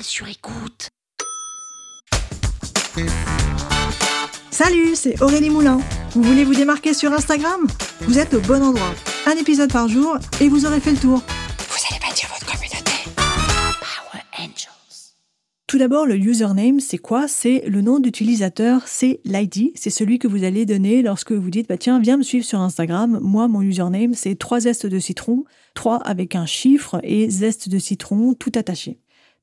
Sur écoute. Salut, c'est Aurélie Moulin. Vous voulez vous démarquer sur Instagram? Vous êtes au bon endroit. Un épisode par jour et vous aurez fait le tour. Vous allez bâtir votre communauté. Power Angels. Tout d'abord, le username, c'est quoi? C'est le nom d'utilisateur, c'est l'ID, c'est celui que vous allez donner lorsque vous dites, bah tiens, viens me suivre sur Instagram. Moi, mon username, c'est 3 zestes de citron, 3 avec un chiffre et zeste de citron tout attaché.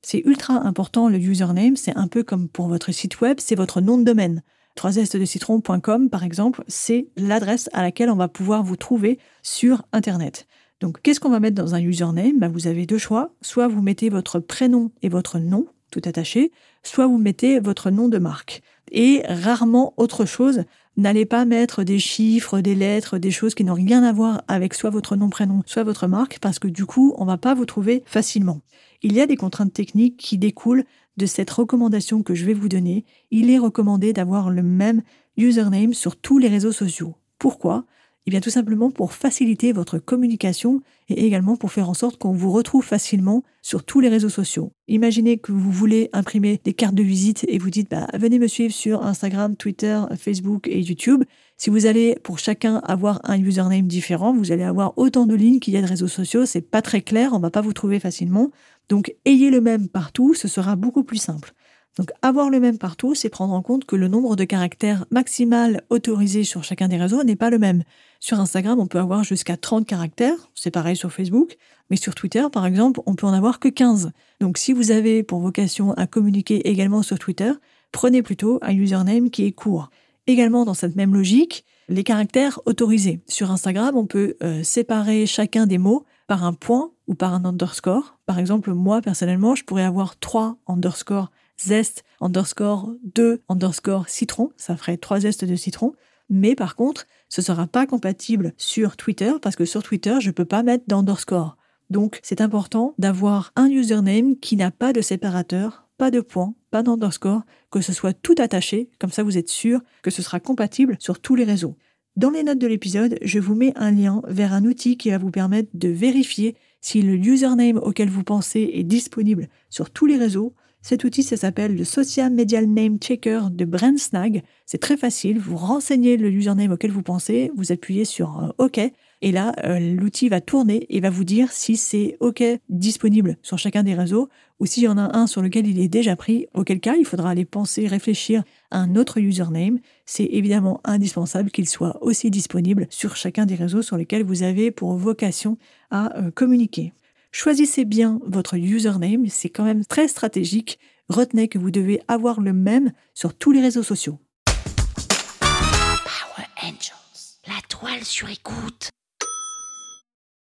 C'est ultra important le username, c'est un peu comme pour votre site web, c'est votre nom de domaine. 3 de citron.com par exemple, c'est l'adresse à laquelle on va pouvoir vous trouver sur Internet. Donc qu'est-ce qu'on va mettre dans un username? Ben, Vous avez deux choix. Soit vous mettez votre prénom et votre nom, tout attaché, soit vous mettez votre nom de marque. Et rarement autre chose. N'allez pas mettre des chiffres, des lettres, des choses qui n'ont rien à voir avec soit votre nom, prénom, soit votre marque, parce que du coup, on va pas vous trouver facilement. Il y a des contraintes techniques qui découlent de cette recommandation que je vais vous donner. Il est recommandé d'avoir le même username sur tous les réseaux sociaux. Pourquoi? Eh bien tout simplement pour faciliter votre communication et également pour faire en sorte qu'on vous retrouve facilement sur tous les réseaux sociaux. Imaginez que vous voulez imprimer des cartes de visite et vous dites bah, venez me suivre sur Instagram, Twitter, Facebook et YouTube. Si vous allez pour chacun avoir un username différent, vous allez avoir autant de lignes qu'il y a de réseaux sociaux, c'est pas très clair, on va pas vous trouver facilement. Donc ayez le même partout, ce sera beaucoup plus simple. Donc avoir le même partout, c'est prendre en compte que le nombre de caractères maximal autorisés sur chacun des réseaux n'est pas le même. Sur Instagram, on peut avoir jusqu'à 30 caractères, c'est pareil sur Facebook, mais sur Twitter, par exemple, on peut en avoir que 15. Donc si vous avez pour vocation à communiquer également sur Twitter, prenez plutôt un username qui est court. Également dans cette même logique, les caractères autorisés. Sur Instagram, on peut euh, séparer chacun des mots par un point ou par un underscore. Par exemple, moi, personnellement, je pourrais avoir 3 underscore zeste, underscore 2, underscore citron. Ça ferait 3 zestes de citron. Mais par contre, ce sera pas compatible sur Twitter parce que sur Twitter, je peux pas mettre d'underscore. Donc, c'est important d'avoir un username qui n'a pas de séparateur, pas de point, pas d'underscore, que ce soit tout attaché, comme ça vous êtes sûr que ce sera compatible sur tous les réseaux. Dans les notes de l'épisode, je vous mets un lien vers un outil qui va vous permettre de vérifier si le username auquel vous pensez est disponible sur tous les réseaux. Cet outil, ça s'appelle le Social Media Name Checker de BrandSnag. C'est très facile, vous renseignez le username auquel vous pensez, vous appuyez sur euh, OK, et là, euh, l'outil va tourner et va vous dire si c'est OK disponible sur chacun des réseaux ou s'il y en a un sur lequel il est déjà pris, auquel cas il faudra aller penser, réfléchir à un autre username. C'est évidemment indispensable qu'il soit aussi disponible sur chacun des réseaux sur lesquels vous avez pour vocation à euh, communiquer. Choisissez bien votre username, c'est quand même très stratégique. Retenez que vous devez avoir le même sur tous les réseaux sociaux. Power Angels, la toile sur écoute.